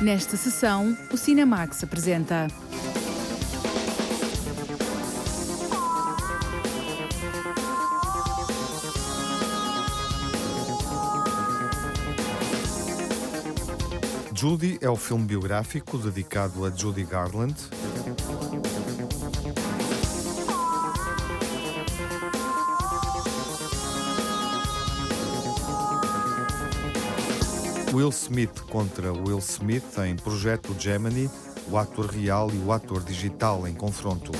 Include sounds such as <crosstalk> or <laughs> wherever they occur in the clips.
Nesta sessão, o Cinemax apresenta. Judy é o filme biográfico dedicado a Judy Garland. Will Smith contra Will Smith em Projeto Gemini, o ator real e o ator digital em confronto.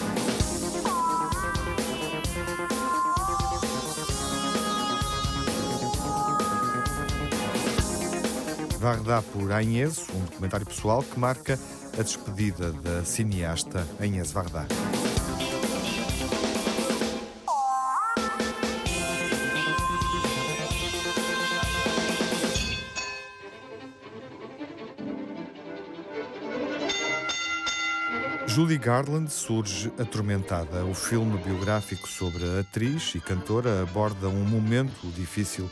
Varda por Agnes, um documentário pessoal que marca a despedida da cineasta Agnes Varda. Judy Garland surge atormentada. O filme biográfico sobre a atriz e cantora aborda um momento difícil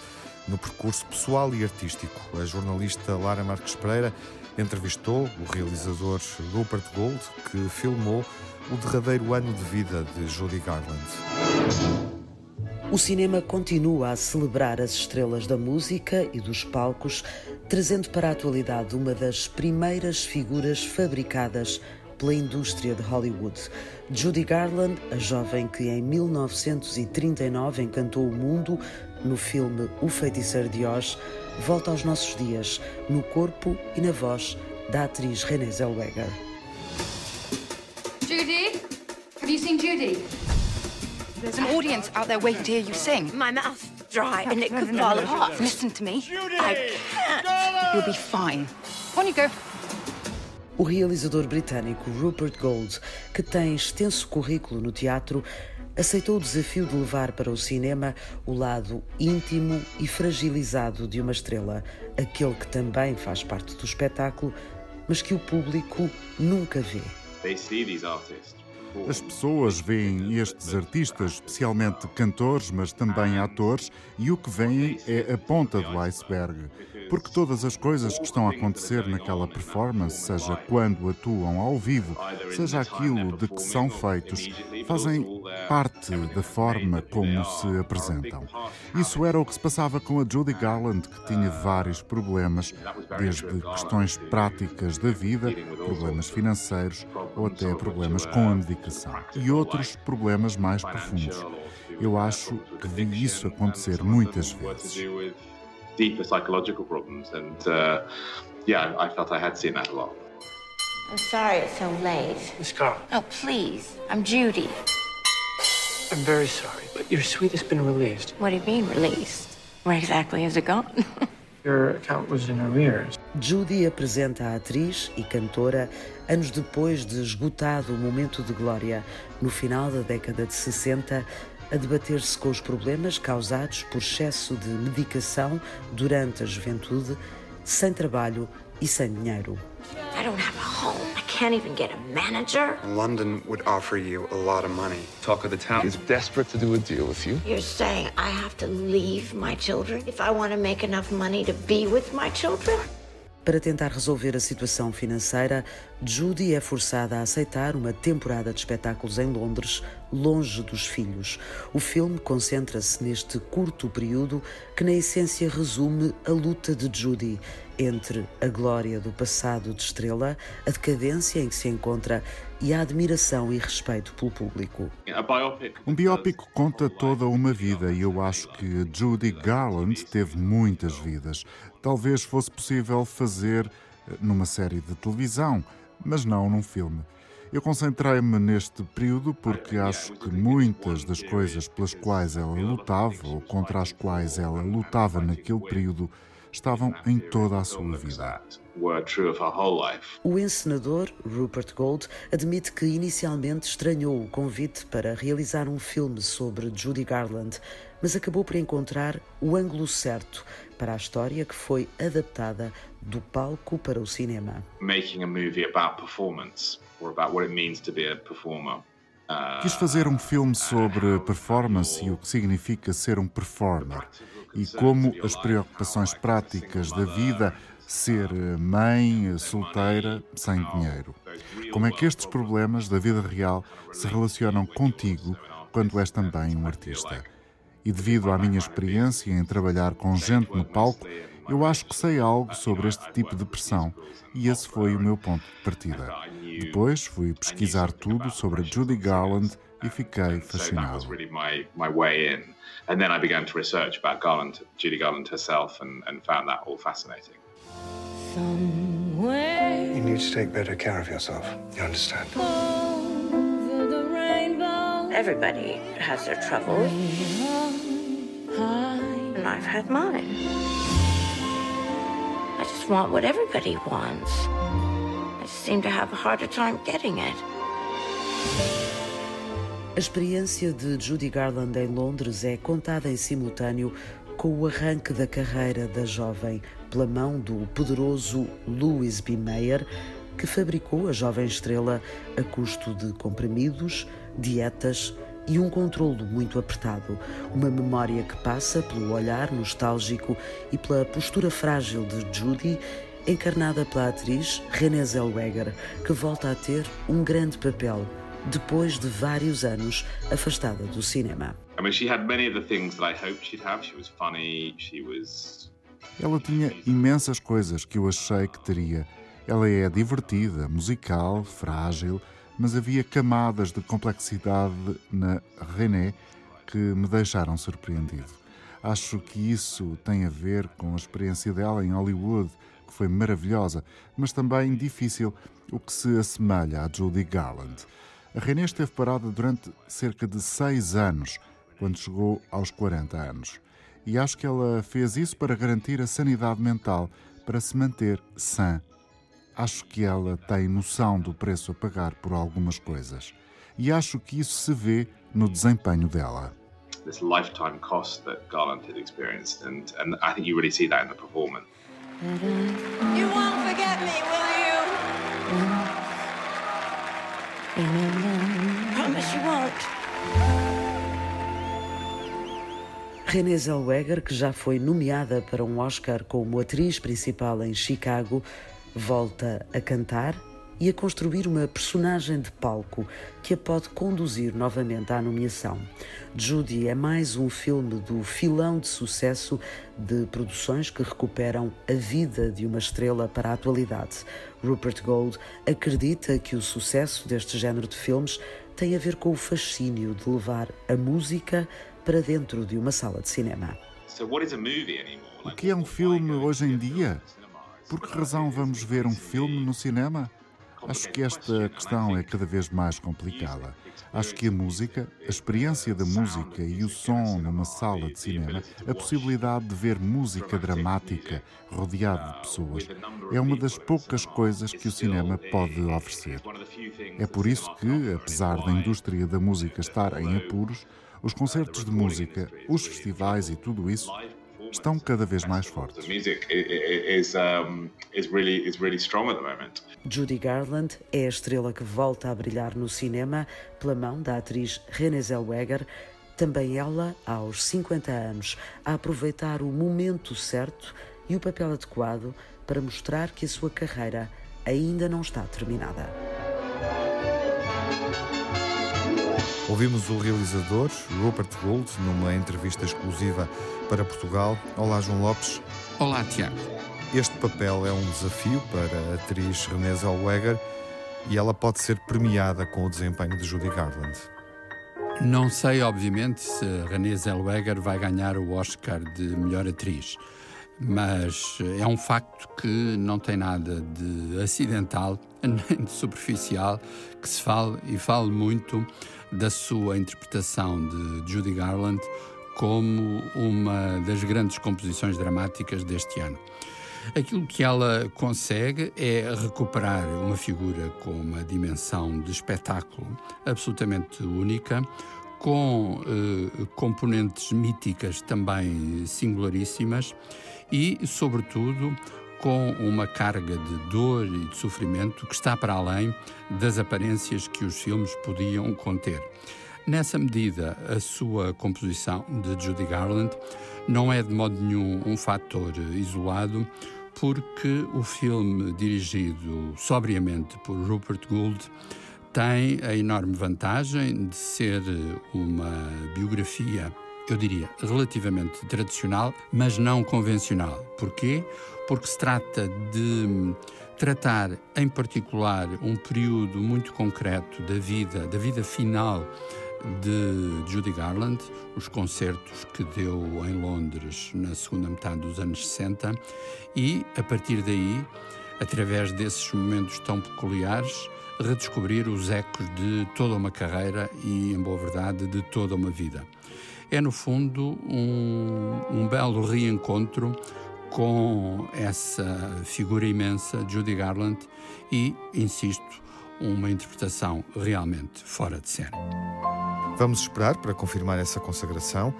no percurso pessoal e artístico. A jornalista Lara Marques Pereira entrevistou o realizador Rupert Gold, que filmou o derradeiro ano de vida de Judy Garland. O cinema continua a celebrar as estrelas da música e dos palcos, trazendo para a atualidade uma das primeiras figuras fabricadas pela indústria de Hollywood. Judy Garland, a jovem que em 1939 encantou o mundo no filme O Feiticeiro de Oz, volta aos nossos dias, no corpo e na voz da atriz Renée Zellweger. Judy? Have you seen Judy? There's an audience out there waiting to hear you sing. My mouth's dry and it could fall apart. Listen to me. I can't. You'll be fine. On you go. O realizador britânico Rupert Gold, que tem extenso currículo no teatro, aceitou o desafio de levar para o cinema o lado íntimo e fragilizado de uma estrela, aquele que também faz parte do espetáculo, mas que o público nunca vê. As pessoas veem estes artistas, especialmente cantores, mas também atores, e o que veem é a ponta do iceberg porque todas as coisas que estão a acontecer naquela performance, seja quando atuam ao vivo, seja aquilo de que são feitos, fazem parte da forma como se apresentam. Isso era o que se passava com a Judy Garland, que tinha vários problemas, desde questões práticas da vida, problemas financeiros ou até problemas com a medicação, e outros problemas mais profundos. Eu acho que vi isso acontecer muitas vezes. Deeper psychological problems. And uh, yeah, I felt I had seen that a lot. I'm sorry it's so late. Miss Carl. Oh, please. I'm Judy. I'm very sorry, but your suite has been released. What do you mean, released? Where exactly has it gone? <laughs> your account was in arrears. Judy apresenta a atriz e cantora anos depois de esgotado o momento de glória, no final da década de 60, a debater-se com os problemas causados por excesso de medicação durante a juventude, sem trabalho e sem dinheiro. I don't have a home. I can't even get a manager. London would offer you a lot of money. Talk of the town is desperate to do a deal with you. You're saying I have to leave my children if I want to make enough money to be with my children? Para tentar resolver a situação financeira, Judy é forçada a aceitar uma temporada de espetáculos em Londres, longe dos filhos. O filme concentra-se neste curto período que, na essência, resume a luta de Judy entre a glória do passado de estrela, a decadência em que se encontra e a admiração e respeito pelo público. Um biópico conta toda uma vida e eu acho que Judy Garland teve muitas vidas. Talvez fosse possível fazer eh, numa série de televisão, mas não num filme. Eu concentrei-me neste período porque acho que muitas das coisas pelas quais ela lutava ou contra as quais ela lutava naquele período estavam em toda a sua vida. O encenador Rupert Gold admite que inicialmente estranhou o convite para realizar um filme sobre Judy Garland, mas acabou por encontrar o ângulo certo para a história que foi adaptada do palco para o cinema. Making a movie about performance or about what it means to be a performer. Quis fazer um filme sobre performance e o que significa ser um performer e como as preocupações práticas da vida ser mãe solteira sem dinheiro. Como é que estes problemas da vida real se relacionam contigo quando és também um artista? E devido à minha experiência em trabalhar com gente no palco, eu acho que sei algo sobre este tipo de pressão e esse foi o meu ponto de partida. Depois fui pesquisar tudo sobre Judy Garland e fiquei fascinado. So that was really my, my way in. And then I began to research about Garland, Judy Garland herself, and, and found that all fascinating. Somewhere you need to take better care of yourself. You understand? Everybody has their troubles, and I've had mine. I just want what everybody wants. I seem to have a harder time getting it. A experiência de Judy Garland em Londres é contada em simultâneo com o arranque da carreira da jovem pela mão do poderoso Louis B. Mayer, que fabricou a jovem estrela a custo de comprimidos, dietas e um controlo muito apertado. Uma memória que passa pelo olhar nostálgico e pela postura frágil de Judy, encarnada pela atriz Renée Zellweger, que volta a ter um grande papel depois de vários anos afastada do cinema. Ela tinha imensas coisas que eu achei que teria. Ela é divertida, musical, frágil, mas havia camadas de complexidade na René que me deixaram surpreendido. Acho que isso tem a ver com a experiência dela em Hollywood, que foi maravilhosa, mas também difícil, o que se assemelha a Judy Garland. A René esteve parada durante cerca de seis anos, quando chegou aos 40 anos. E acho que ela fez isso para garantir a sanidade mental, para se manter sã. Acho que ela tem noção do preço a pagar por algumas coisas. E acho que isso se vê no desempenho dela. This lifetime cost that Garland had experienced, and, and I think you really see that in the performance. You won't forget me, will you? Won't. Renée Zellweger, que já foi nomeada para um Oscar como atriz principal em Chicago, volta a cantar e a construir uma personagem de palco que a pode conduzir novamente à nomeação. Judy é mais um filme do filão de sucesso de produções que recuperam a vida de uma estrela para a atualidade. Rupert Gold acredita que o sucesso deste género de filmes tem a ver com o fascínio de levar a música para dentro de uma sala de cinema. O que é um filme hoje em dia? Por que razão vamos ver um filme no cinema? Acho que esta questão é cada vez mais complicada. Acho que a música, a experiência da música e o som numa sala de cinema, a possibilidade de ver música dramática rodeado de pessoas, é uma das poucas coisas que o cinema pode oferecer. É por isso que, apesar da indústria da música estar em apuros, os concertos de música, os festivais e tudo isso estão cada vez mais fortes. Judy Garland é a estrela que volta a brilhar no cinema pela mão da atriz Renée Zellweger, também ela, aos 50 anos, a aproveitar o momento certo e o papel adequado para mostrar que a sua carreira ainda não está terminada. Ouvimos o realizador Rupert Gould numa entrevista exclusiva para Portugal. Olá, João Lopes. Olá, Tiago. Este papel é um desafio para a atriz Renée Zellweger e ela pode ser premiada com o desempenho de Judy Garland. Não sei, obviamente, se Renée Zellweger vai ganhar o Oscar de melhor atriz, mas é um facto que não tem nada de acidental <laughs> nem de superficial que se fale e fale muito da sua interpretação de Judy Garland como uma das grandes composições dramáticas deste ano. Aquilo que ela consegue é recuperar uma figura com uma dimensão de espetáculo absolutamente única, com eh, componentes míticas também singularíssimas e, sobretudo, com uma carga de dor e de sofrimento que está para além das aparências que os filmes podiam conter. Nessa medida, a sua composição de Judy Garland não é de modo nenhum um fator isolado, porque o filme, dirigido sobriamente por Rupert Gould, tem a enorme vantagem de ser uma biografia, eu diria, relativamente tradicional, mas não convencional. Porquê? Porque se trata de tratar, em particular, um período muito concreto da vida, da vida final de Judy Garland, os concertos que deu em Londres na segunda metade dos anos 60 e, a partir daí, através desses momentos tão peculiares, redescobrir os ecos de toda uma carreira e, em boa verdade, de toda uma vida. É, no fundo, um, um belo reencontro com essa figura imensa, Judy Garland, e, insisto, uma interpretação realmente fora de série. Vamos esperar para confirmar essa consagração,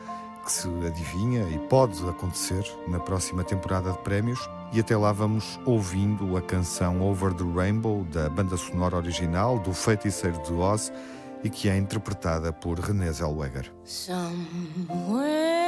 que se adivinha e pode acontecer na próxima temporada de prémios. E até lá vamos ouvindo a canção Over the Rainbow, da banda sonora original do Feiticeiro de Oz, e que é interpretada por René Zellweger. Somewhere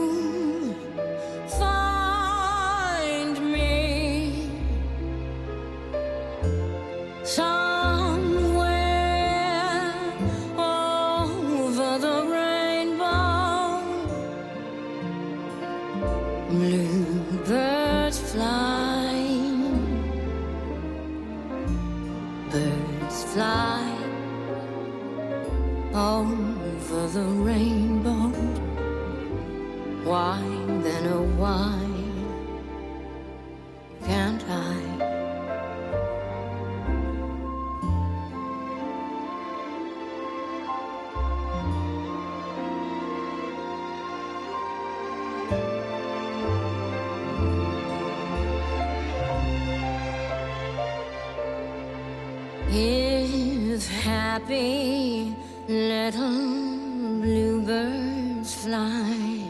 bluebirds fly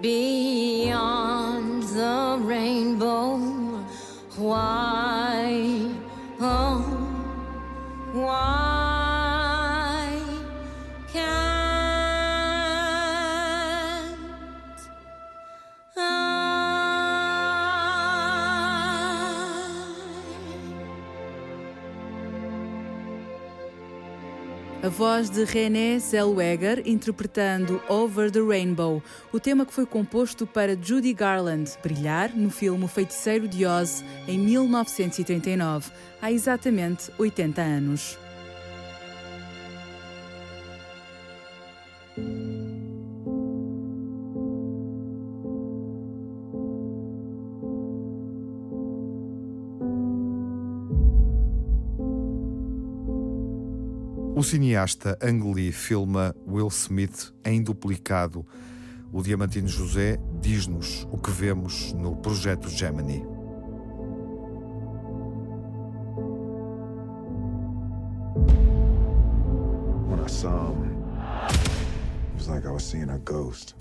beyond the rainbow, why, voz de René Zellweger interpretando Over the Rainbow, o tema que foi composto para Judy Garland brilhar no filme Feiticeiro de Oz em 1939, há exatamente 80 anos. O cineasta Ang Lee filma Will Smith em duplicado. O Diamantino José diz-nos o que vemos no projeto Gemini. When I saw him, it was like I was seeing a ghost.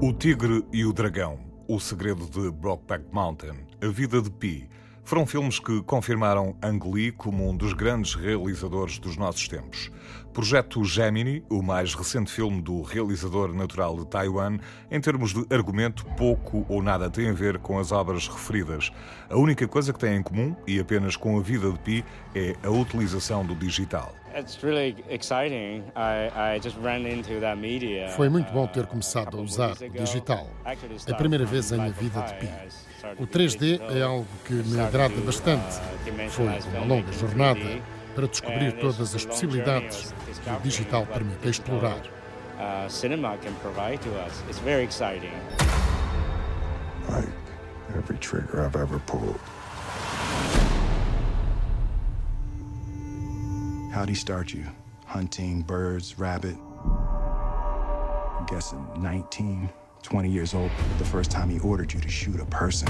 O Tigre e o Dragão. O Segredo de Brokeback Mountain, A Vida de Pi, foram filmes que confirmaram Ang Lee como um dos grandes realizadores dos nossos tempos. Projeto Gemini, o mais recente filme do realizador natural de Taiwan, em termos de argumento, pouco ou nada tem a ver com as obras referidas. A única coisa que tem em comum, e apenas com a vida de Pi, é a utilização do digital. Foi muito bom ter começado a usar o digital. A primeira vez em minha vida de Pi. O 3D é algo que me agrada bastante. Foi uma longa jornada para descobrir todas as possibilidades que o digital permite explorar. Like every trigger I've ever pulled. How'd he start you? Hunting birds, rabbit? I'm guessing 19. 20 years old the first time he ordered you to shoot a person.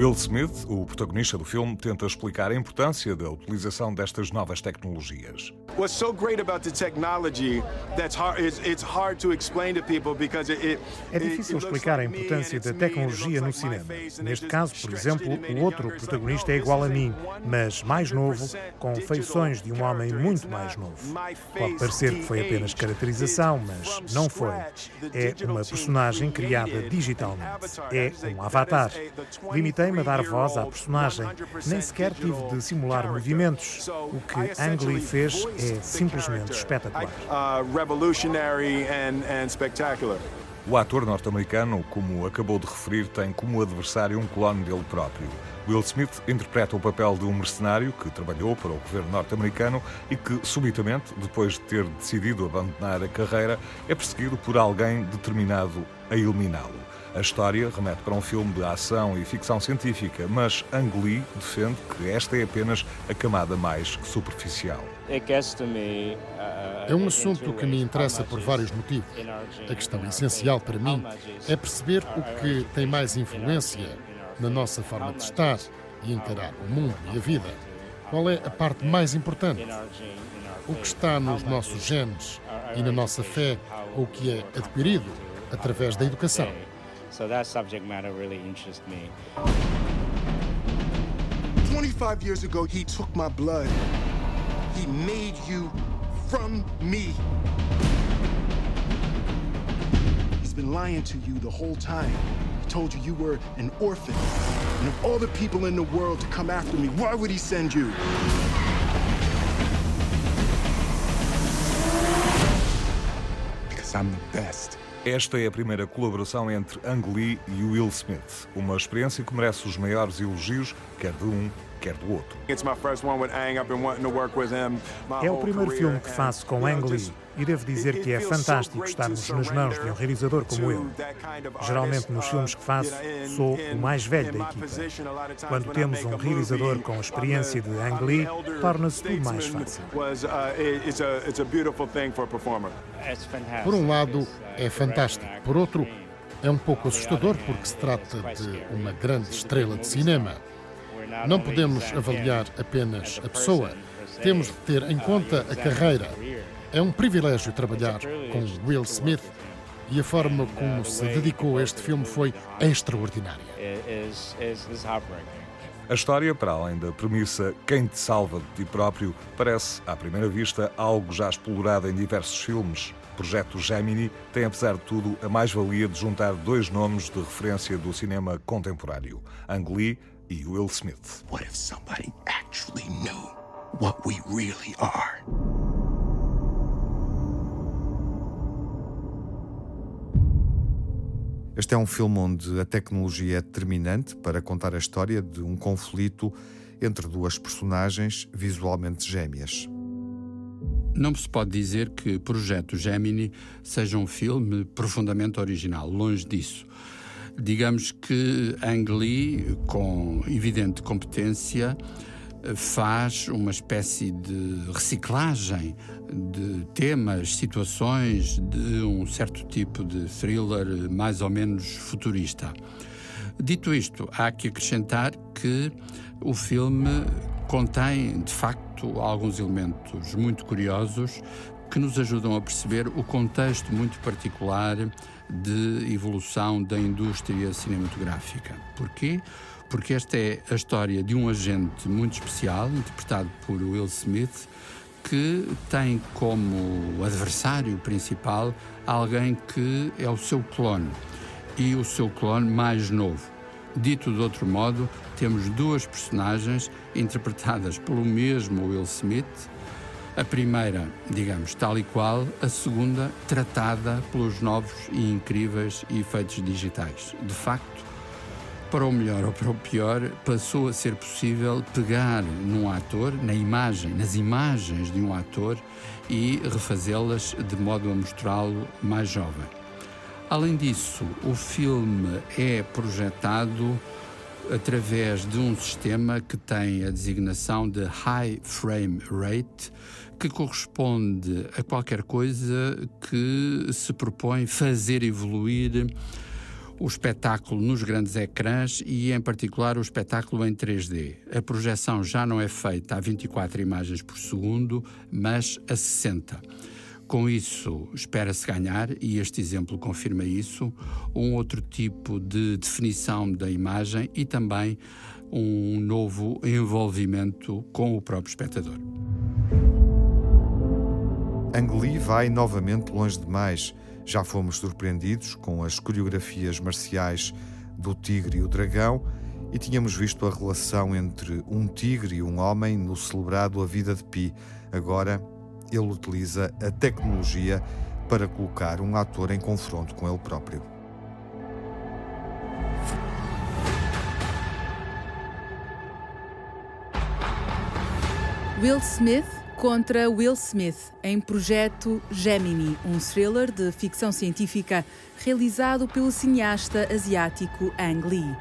Will Smith, o protagonista do filme, tenta explicar a importância da utilização destas novas tecnologias. What's so great about the technology that's hard it's, it's hard to explain to people because it, É difícil explicar a importância da tecnologia no cinema. Neste caso, por exemplo, o outro protagonista é igual a mim, mas mais novo, com feições de um homem muito mais novo. Pode parecer que foi apenas caracterização, mas não foi. É uma personagem criada digitalmente. É um avatar. Limitei-me a dar voz à personagem. Nem sequer tive de simular movimentos. O que Ang Lee fez é simplesmente espetacular. O ator norte-americano, como acabou de referir, tem como adversário um clone dele próprio. Will Smith interpreta o papel de um mercenário que trabalhou para o governo norte-americano e que, subitamente, depois de ter decidido abandonar a carreira, é perseguido por alguém determinado a eliminá-lo. A história remete para um filme de ação e ficção científica, mas Ang Lee defende que esta é apenas a camada mais superficial. É um assunto que me interessa por vários motivos. A questão essencial para mim é perceber o que tem mais influência na nossa forma de estar e encarar o mundo e a vida. Qual é a parte mais importante? O que está nos nossos genes e na nossa fé, ou o que é adquirido através da educação. So that subject matter really interests me. 25 years ago, he took my blood. He made you from me. He's been lying to you the whole time. He told you you were an orphan. And of all the people in the world to come after me, why would he send you? Because I'm the best. Esta é a primeira colaboração entre Ang Lee e Will Smith. Uma experiência que merece os maiores elogios, quer de um, quer do outro. É o primeiro filme que faço com Ang Lee e devo dizer que é fantástico estarmos nas mãos de um realizador como ele. Geralmente nos filmes que faço, sou o mais velho da equipa. Quando temos um realizador com a experiência de Ang Lee, torna-se tudo mais fácil. Por um lado, é fantástico. Por outro, é um pouco assustador porque se trata de uma grande estrela de cinema. Não podemos avaliar apenas a pessoa, temos de ter em conta a carreira. É um privilégio trabalhar com Will Smith e a forma como se dedicou a este filme foi extraordinária. A história, para além da premissa Quem te salva de ti próprio, parece, à primeira vista, algo já explorado em diversos filmes. O projeto Gemini tem, apesar de tudo, a mais-valia de juntar dois nomes de referência do cinema contemporâneo: Ang Lee e Will Smith. What if somebody actually knew what we really are? Este é um filme onde a tecnologia é determinante para contar a história de um conflito entre duas personagens visualmente gêmeas. Não se pode dizer que Projeto Gemini seja um filme profundamente original, longe disso. Digamos que Ang Lee, com evidente competência, faz uma espécie de reciclagem de temas, situações de um certo tipo de thriller mais ou menos futurista. Dito isto, há que acrescentar que o filme contém, de facto, alguns elementos muito curiosos que nos ajudam a perceber o contexto muito particular de evolução da indústria cinematográfica. Porquê? Porque esta é a história de um agente muito especial, interpretado por Will Smith, que tem como adversário principal alguém que é o seu clone e o seu clone mais novo. Dito de outro modo, temos duas personagens interpretadas pelo mesmo Will Smith. A primeira, digamos, tal e qual, a segunda, tratada pelos novos e incríveis efeitos digitais. De facto, para o melhor ou para o pior, passou a ser possível pegar num ator, na imagem, nas imagens de um ator e refazê-las de modo a mostrá-lo mais jovem. Além disso, o filme é projetado através de um sistema que tem a designação de High Frame Rate, que corresponde a qualquer coisa que se propõe fazer evoluir o espetáculo nos grandes ecrãs e, em particular, o espetáculo em 3D. A projeção já não é feita a 24 imagens por segundo, mas a 60. Com isso, espera-se ganhar, e este exemplo confirma isso, um outro tipo de definição da imagem e também um novo envolvimento com o próprio espectador. Ang Lee vai novamente longe demais já fomos surpreendidos com as coreografias marciais do tigre e o dragão e tínhamos visto a relação entre um tigre e um homem no celebrado A Vida de Pi. Agora, ele utiliza a tecnologia para colocar um ator em confronto com ele próprio. Will Smith contra Will Smith em projeto Gemini, um thriller de ficção científica realizado pelo cineasta asiático Ang Lee.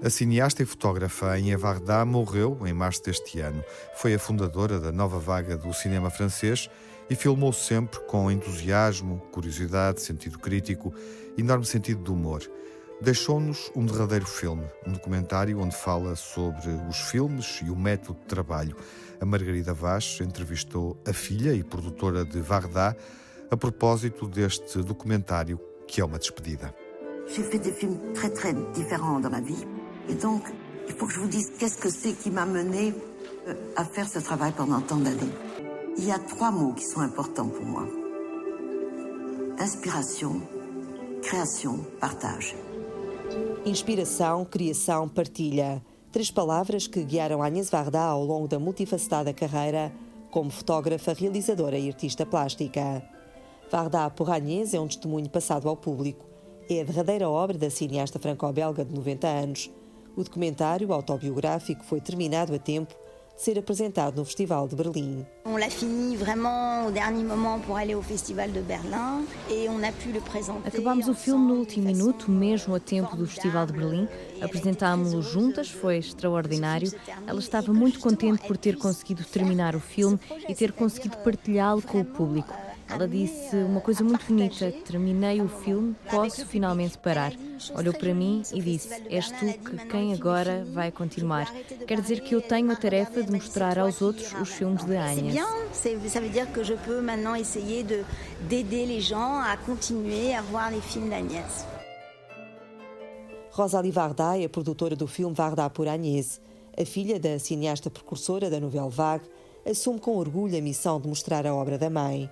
A cineasta e fotógrafa Anya Varda morreu em março deste ano. Foi a fundadora da nova vaga do cinema francês e filmou sempre com entusiasmo, curiosidade, sentido crítico, enorme sentido de humor deixou-nos um derradeiro filme, um documentário onde fala sobre os filmes e o método de trabalho. A Margarida Vaz entrevistou a filha e produtora de Varda a propósito deste documentário que é uma despedida. J'ai fait des films très très différents dans ma vie et donc il faut que je vous dise qu'est-ce que c'est qui m'a mené euh, à faire ce travail pendant tant d'années. Il y a trois mots qui sont importants pour moi. Inspiration, création, partage. Inspiração, criação, partilha. Três palavras que guiaram Agnes Varda ao longo da multifacetada carreira como fotógrafa, realizadora e artista plástica. Varda por Agnès é um testemunho passado ao público. É a derradeira obra da cineasta franco-belga de 90 anos. O documentário autobiográfico foi terminado a tempo ser apresentado no Festival de Berlim. On l'a fini vraiment au dernier moment pour aller au Festival de Berlin et on a pu le présenter. Acabámos o filme no último minuto, mesmo a tempo do Festival de Berlim. Apresentámo-lo juntas, foi extraordinário. Ela estava muito contente por ter conseguido terminar o filme e ter conseguido partilhá-lo com o público. Ela disse uma coisa muito bonita: terminei o filme, posso finalmente parar. Olhou para mim e disse: És tu que quem agora vai continuar. Quer dizer que eu tenho a tarefa de mostrar aos outros os filmes de Agnes. Ça veut dire que je peux maintenant essayer de d'aider les gens à continuer à voir les films d'Agnès. Rosalie Varda é a produtora do filme Varda por Agnès. A filha da cineasta precursora da novela Vague assume com orgulho a missão de mostrar a obra da mãe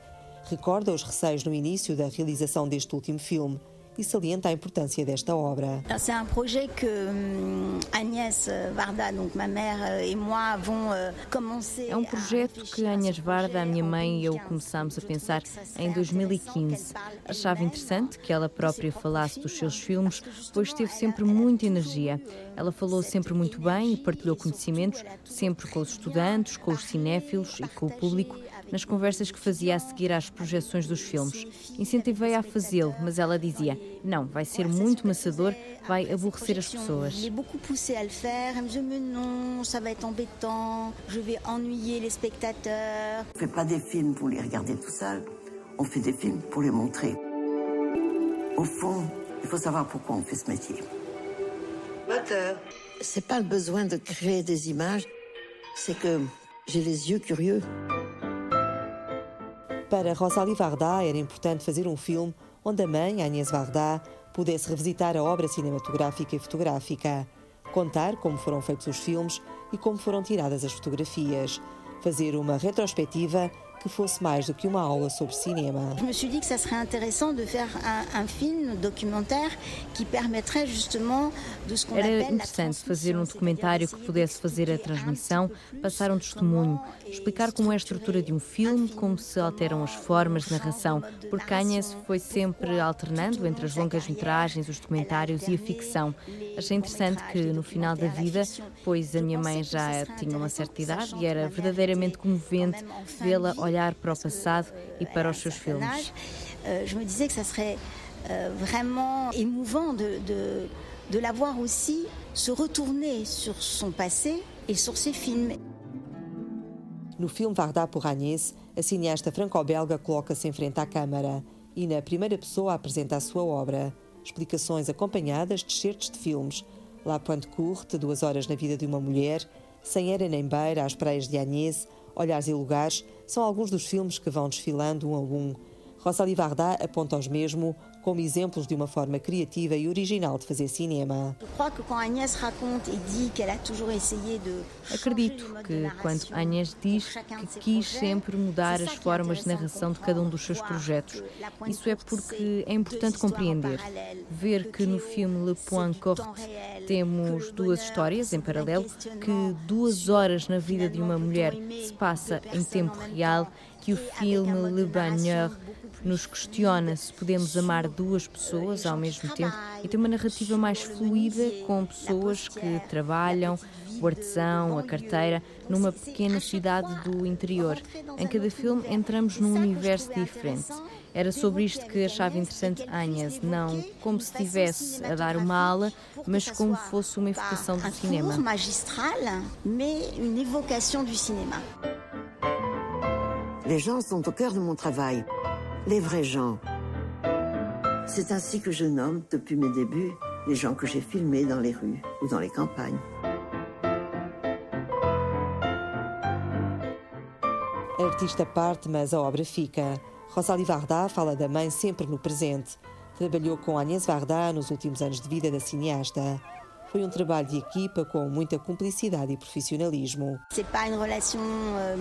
recorda os receios no início da realização deste último filme e salienta a importância desta obra. C'est un projet que hum, Agnès Varda, donc ma mère euh, et moi avons euh, É um projeto que Agnès Varda, a minha mãe e eu começámos a pensar em 2015. Achava interessante que ela própria falasse dos seus filmes, pois teve sempre muita energia. Ela falou sempre muito bem e partilhou conhecimentos, sempre com os estudantes, com os cinéfilos e com o público nas conversas que fazia a seguir às projeções dos filmes. Incentivei-a a fazê-lo, mas ela dizia: não, vai ser muito maçador, vai aborrecer as pessoas. On fait pas des films pour les regarder tout seul, on fait des films pour les montrer. Au fond, il faut savoir pourquoi on fait ce métier. Moteur. c'est pas le besoin de créer des images, c'est que j'ai les yeux curieux. Para Rosalie Varda era importante fazer um filme onde a mãe, Agnès Varda, pudesse revisitar a obra cinematográfica e fotográfica, contar como foram feitos os filmes e como foram tiradas as fotografias, fazer uma retrospectiva que fosse mais do que uma aula sobre cinema. Je me suis dit que ça serait intéressant de faire un, un film documentaire qui permettrait justement de ce qu'on Era interessante fazer um documentário que pudesse fazer a transmissão, passar um testemunho, explicar como é a estrutura de um filme, como se alteram as formas de narração, porque Kanyes foi sempre alternando entre as longas metragens, os documentários e a ficção. Achei interessante que no final da vida, pois a minha mãe já tinha uma certa idade e era verdadeiramente comovente vê-la olhar para o passado e para os seus filmes. Euh, je me disais que ça serait euh, vraiment émouvant de, de, de la voir aussi se retourner sur son passé et sur ses films. No filme Varda por Agnès, a cineasta franco-belga coloca-se em frente à câmara e, na primeira pessoa, apresenta a sua obra. Explicações acompanhadas de certos de filmes. La Pointe Courte, Duas Horas na Vida de uma Mulher, Sem Era nem Beira, As Praias de Agnès, Olhares e Lugares, são alguns dos filmes que vão desfilando um a um. Rosalie Varda aponta-os mesmo como exemplos de uma forma criativa e original de fazer cinema. Acredito que quando Agnès diz que quis sempre mudar as formas de narração de cada um dos seus projetos, isso é porque é importante compreender. Ver que no filme Le Point Court temos duas histórias em paralelo, que duas horas na vida de uma mulher se passa em tempo real, que o filme Le Bagneur nos questiona se podemos amar duas pessoas ao mesmo tempo e tem uma narrativa mais fluida com pessoas que trabalham, o artesão, a carteira, numa pequena cidade do interior. Em cada filme entramos num universo diferente. Era sobre isto que achava interessante Agnes, não como se estivesse a dar uma aula, mas como fosse uma evocação do cinema. magistral, mais une évocation du cinéma. Les gens sont au cœur de mon travail. Les vrais gens. C'est ainsi que je nomme, depuis mes débuts, les gens que j'ai filmés dans les rues ou dans les campagnes. A artista parte, mas a obra fica. Rosalie Varda fala da mãe sempre no presente. Trabalhou com Agnès Varda nos últimos anos de vida da cineasta. Foi um trabalho de equipa com muita cumplicidade e profissionalismo. Euh,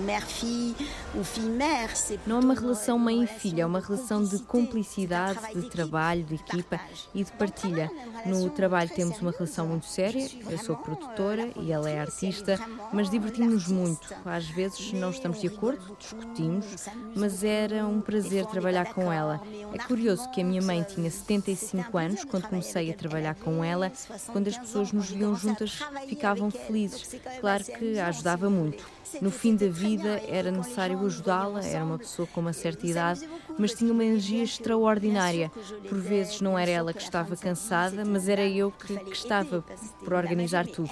Não é uma relação mãe e filha, é uma relação de cumplicidade, de trabalho, de equipa e de partilha. No trabalho temos uma relação muito séria, eu sou produtora e ela é artista, mas divertimos-nos muito. Às vezes não estamos de acordo, discutimos, mas era um prazer trabalhar com ela. É curioso que a minha mãe tinha 75 anos quando comecei a trabalhar com ela, quando as pessoas nos viam juntas ficavam felizes. Claro que a ajudava muito. No fim da vida era necessário ajudá-la, era uma pessoa com uma certa idade, mas tinha uma energia extraordinária. Por vezes não era ela que estava cansada, mas era eu que, que estava por organizar tudo.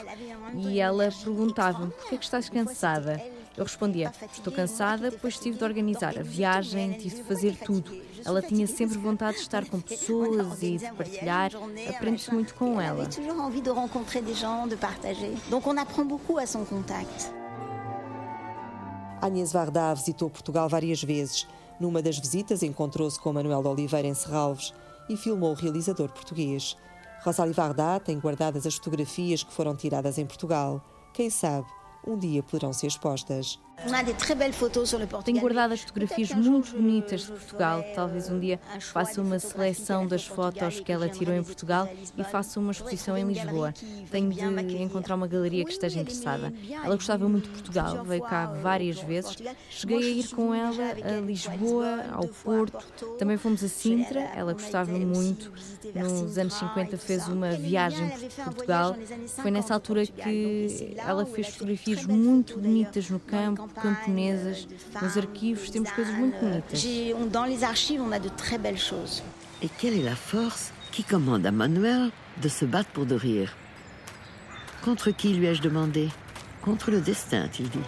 E ela perguntava-me: por que é que estás cansada? Eu respondia: estou cansada, pois tive de organizar a viagem, tive de fazer tudo. Ela tinha sempre vontade de estar com pessoas e de partilhar. Aprende-se muito com ela. Toujours envie de rencontrer des gens, de partager. Donc on apprend beaucoup à son contact. Agnès Varda visitou Portugal várias vezes. Numa das visitas encontrou-se com Manuel de Oliveira em Serralves e filmou o realizador português. Rosalie Varda tem guardadas as fotografias que foram tiradas em Portugal. Quem sabe, um dia poderão ser expostas. Tenho guardado as fotografias muito bonitas de Portugal. Talvez um dia faça uma seleção das fotos que ela tirou em Portugal e faça uma exposição em Lisboa. Tenho de encontrar uma galeria que esteja interessada. Ela gostava muito de Portugal, veio cá várias vezes. Cheguei a ir com ela a Lisboa, ao Porto. Também fomos a Sintra. Ela gostava muito. Nos anos 50 fez uma viagem por Portugal. Foi nessa altura que ela fez fotografias muito bonitas no campo, camponesas. Nos arquivos temos coisas muito bonitas. Dans les archives, on a de très belles choses. Et quelle est la force qui commande à Manuel de se battre pour de rire Contre qui lui ai-je demandé Contre le destin, a-t-il dit.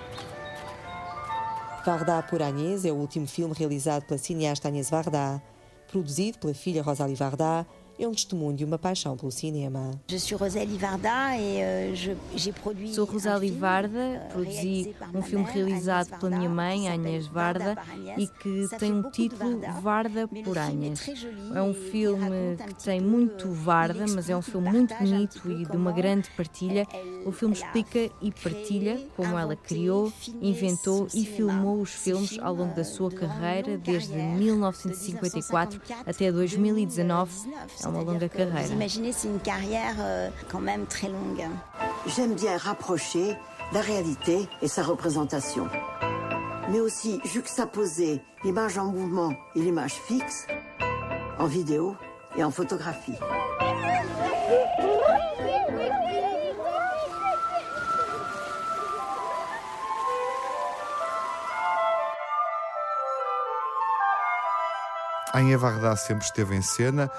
Varda por Agnès é o último filme realizado pela cineasta Agnès Varda. Produzido pela filha Rosalie Varda, é um testemunho de uma paixão pelo cinema. Suis Rosalie Varda euh, Sou Rosalie Varda, euh, produzi um filme realizado pela minha mãe, Agnes Varda, e que tem um título Varda por Agnes. É um filme que tem muito Varda, mas é um filme muito bonito e de uma grande partilha. O filme explica e partilha como ela criou, inventou e filmou os filmes ao longo da sua carreira, desde 1954 até 2019. Carreira. Imaginez, c'est une carrière euh, quand même très longue. J'aime bien rapprocher la réalité et sa représentation, mais aussi juxtaposer l'image en mouvement et l'image fixe en vidéo et en photographie. Anha Varda sempre esteve em cena,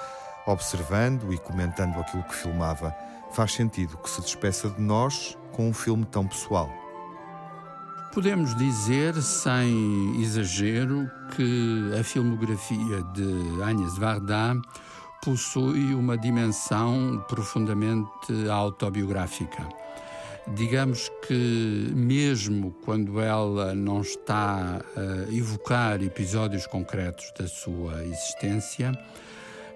observando e comentando aquilo que filmava. Faz sentido que se despeça de nós com um filme tão pessoal. Podemos dizer, sem exagero, que a filmografia de Agnes Varda possui uma dimensão profundamente autobiográfica. Digamos que, mesmo quando ela não está a evocar episódios concretos da sua existência,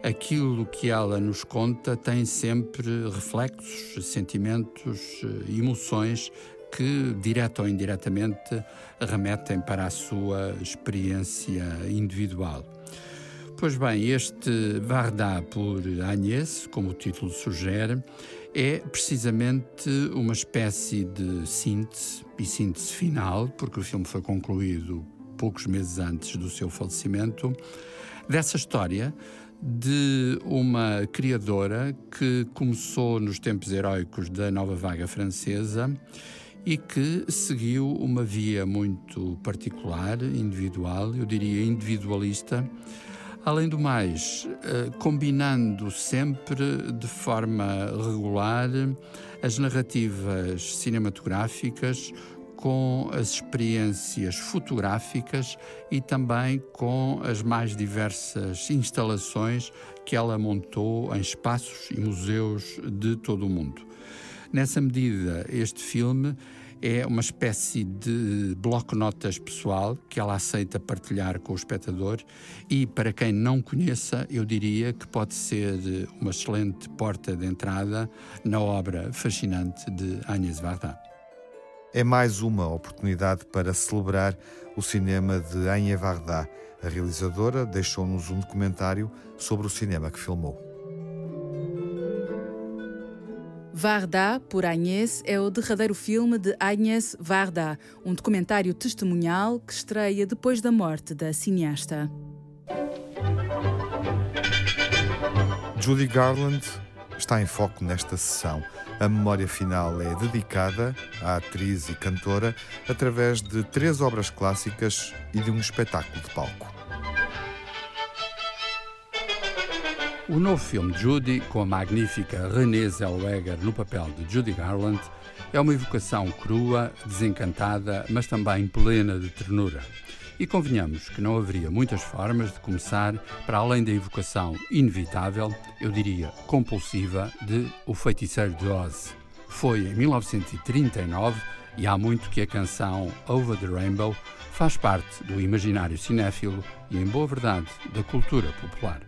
aquilo que ela nos conta tem sempre reflexos, sentimentos, emoções que, direta ou indiretamente, remetem para a sua experiência individual. Pois bem, este Varda por Agnès, como o título sugere, é precisamente uma espécie de síntese e síntese final, porque o filme foi concluído poucos meses antes do seu falecimento, dessa história de uma criadora que começou nos tempos heróicos da nova vaga francesa e que seguiu uma via muito particular, individual, eu diria individualista, Além do mais, eh, combinando sempre de forma regular as narrativas cinematográficas com as experiências fotográficas e também com as mais diversas instalações que ela montou em espaços e museus de todo o mundo. Nessa medida, este filme é uma espécie de bloco-notas pessoal que ela aceita partilhar com o espectador e, para quem não conheça, eu diria que pode ser uma excelente porta de entrada na obra fascinante de Agnes Varda. É mais uma oportunidade para celebrar o cinema de Agnes Varda. A realizadora deixou-nos um documentário sobre o cinema que filmou. Varda, por Agnès, é o derradeiro filme de Agnès Varda, um documentário testemunhal que estreia depois da morte da cineasta. Judy Garland está em foco nesta sessão. A memória final é dedicada à atriz e cantora através de três obras clássicas e de um espetáculo de palco. O novo filme Judy, com a magnífica Renée Zellweger no papel de Judy Garland, é uma evocação crua, desencantada, mas também plena de ternura. E convenhamos que não haveria muitas formas de começar para além da evocação inevitável, eu diria compulsiva, de O Feiticeiro de Oz. Foi em 1939 e há muito que a canção Over the Rainbow faz parte do imaginário cinéfilo e, em boa verdade, da cultura popular.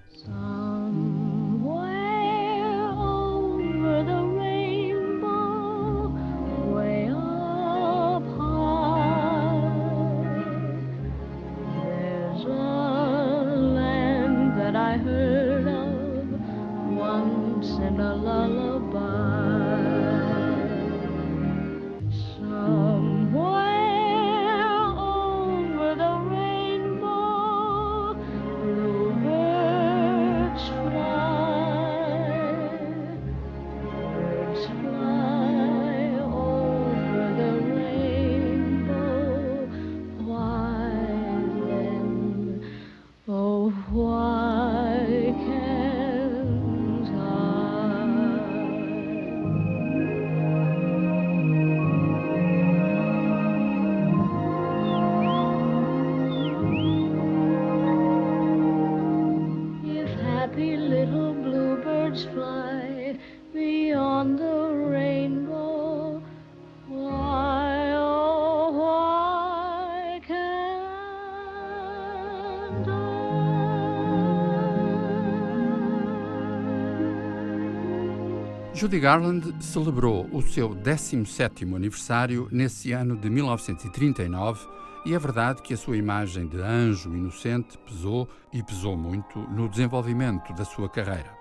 Judy Garland celebrou o seu 17º aniversário nesse ano de 1939 e é verdade que a sua imagem de anjo inocente pesou e pesou muito no desenvolvimento da sua carreira.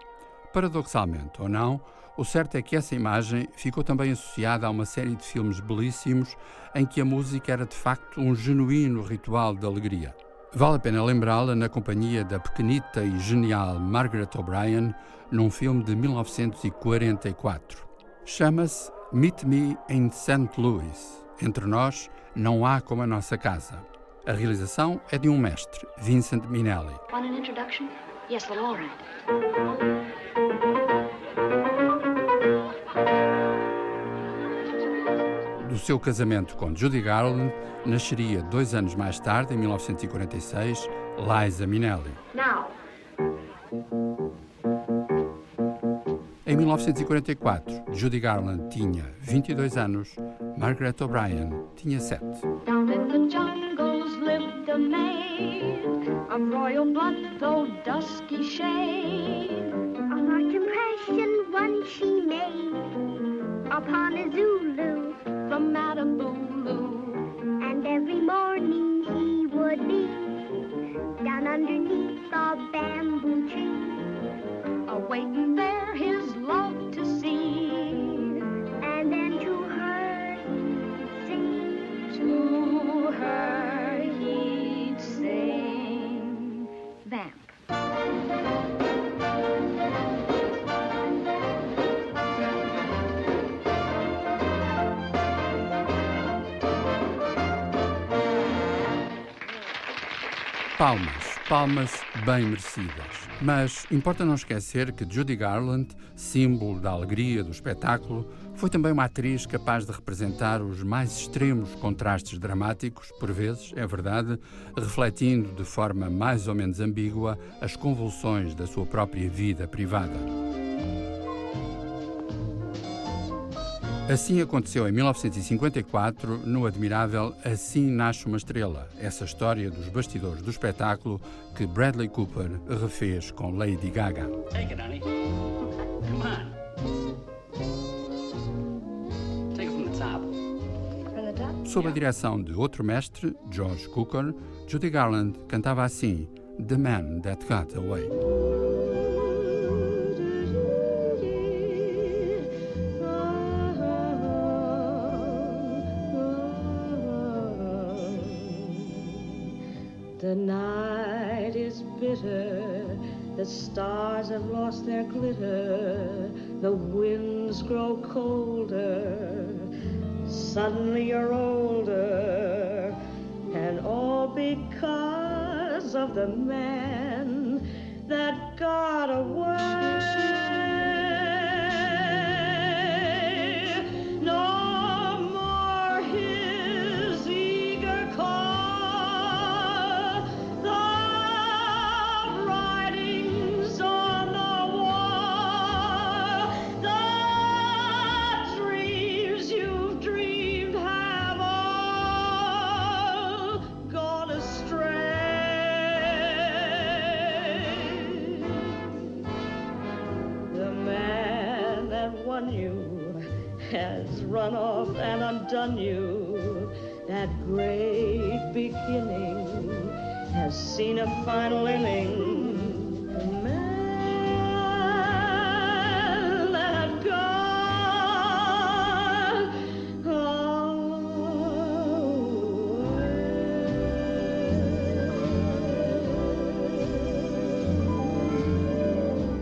Paradoxalmente ou não, o certo é que essa imagem ficou também associada a uma série de filmes belíssimos em que a música era de facto um genuíno ritual de alegria. Vale a pena lembrá-la na companhia da pequenita e genial Margaret O'Brien num filme de 1944. Chama-se Meet Me in St. Louis. Entre nós, não há como a nossa casa. A realização é de um mestre, Vincent Minnelli. Want an introduction? Yes, well, all right. Do seu casamento com Judy Garland, nasceria dois anos mais tarde, em 1946, Liza Minnelli. Now. Em 1944, Judy Garland tinha 22 anos, Margaret O'Brien tinha 7. Down in the jungles lived a maid of royal blood, though dusky shade. A marked impression one she made upon a Zulu from Bulu. And every morning he would be down underneath the bamboo tree, awaiting there his love to see, and then to her he'd sing, to her he'd sing. Vamp. Palmas, palmas bem merecidas. Mas importa não esquecer que Judy Garland, símbolo da alegria do espetáculo, foi também uma atriz capaz de representar os mais extremos contrastes dramáticos, por vezes, é verdade, refletindo de forma mais ou menos ambígua as convulsões da sua própria vida privada. Assim aconteceu em 1954 no admirável Assim Nasce uma Estrela, essa história dos bastidores do espetáculo que Bradley Cooper refez com Lady Gaga. Take it, honey. Come on. Take it from the top. From the top? Sob a direção de outro mestre, George Cooker, Judy Garland cantava assim The Man That Got Away. The night is bitter, the stars have lost their glitter, the winds grow colder, suddenly you're older, and all because of the man that got away. And undone you. That great beginning has seen a final inning. The man that gone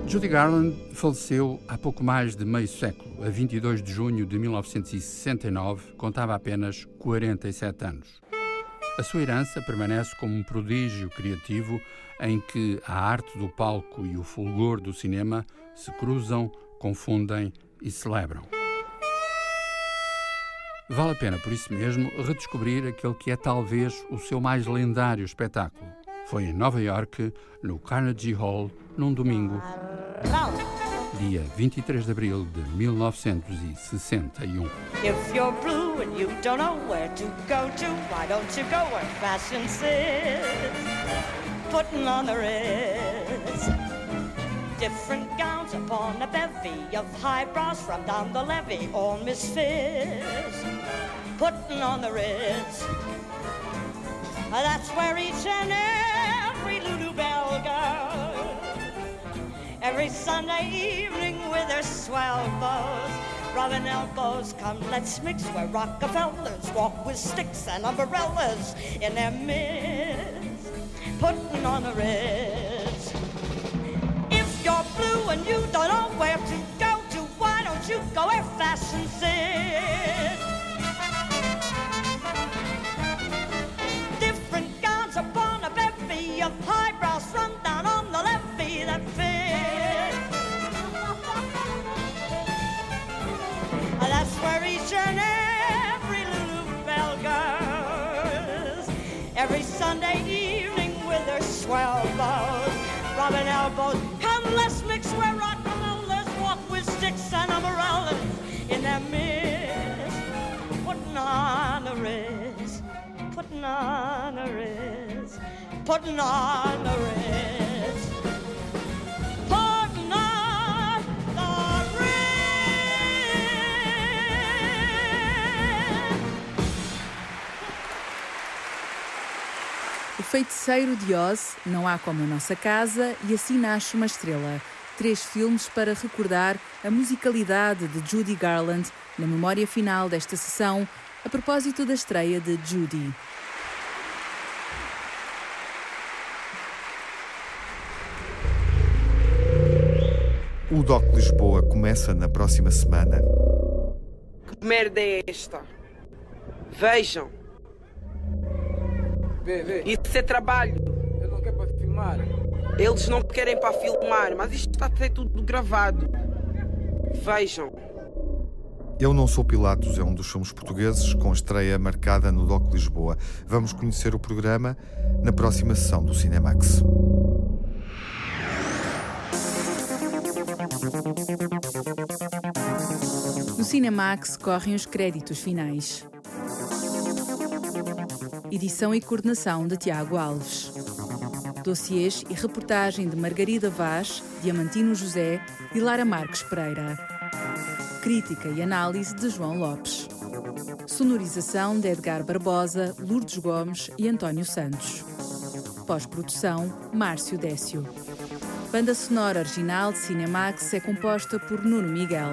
Judy Garland faleceu há pouco mais de meio século, a 22 de junho de 1969, contava apenas 47 anos. A sua herança permanece como um prodígio criativo em que a arte do palco e o fulgor do cinema se cruzam, confundem e celebram. Vale a pena, por isso mesmo, redescobrir aquele que é talvez o seu mais lendário espetáculo. Foi em Nova York, no Carnegie Hall, num domingo, dia 23 de abril de 1961. Um. If you're blue and you don't know where to go to, why don't you go where fashion? Putting on the ritz. different gowns upon a bevy of high brows from down the levee. Putting on the. That's where each and every Lulu Bell every Sunday evening with their swell bows. Rubbing elbows, come let's mix where Rockefellers walk with sticks and umbrellas in their midst, putting on a Ritz. If you're blue and you don't know where to go to, why don't you go where fashion sits? Swell bows, rubbing elbows. Come, let's mix where rock and let's walk with sticks and umbrellas in their midst, putting on the wrist, putting on the wrist, putting on the wrist. Feiticeiro de Oz, Não Há Como a Nossa Casa e Assim Nasce uma Estrela. Três filmes para recordar a musicalidade de Judy Garland na memória final desta sessão, a propósito da estreia de Judy. O DOC Lisboa começa na próxima semana. Que merda é esta? Vejam. Vê, vê. Isso é trabalho. Eu não quero para filmar. Eles não querem para filmar, mas isto está a ser tudo gravado. Vejam. Eu Não Sou Pilatos é um dos filmes portugueses com estreia marcada no DOC Lisboa. Vamos conhecer o programa na próxima sessão do Cinemax. No Cinemax correm os créditos finais. Edição e coordenação de Tiago Alves. Dossiês e reportagem de Margarida Vaz, Diamantino José e Lara Marques Pereira. Crítica e análise de João Lopes. Sonorização de Edgar Barbosa, Lourdes Gomes e António Santos. Pós-produção, Márcio Décio. Banda sonora original de Cinemax é composta por Nuno Miguel.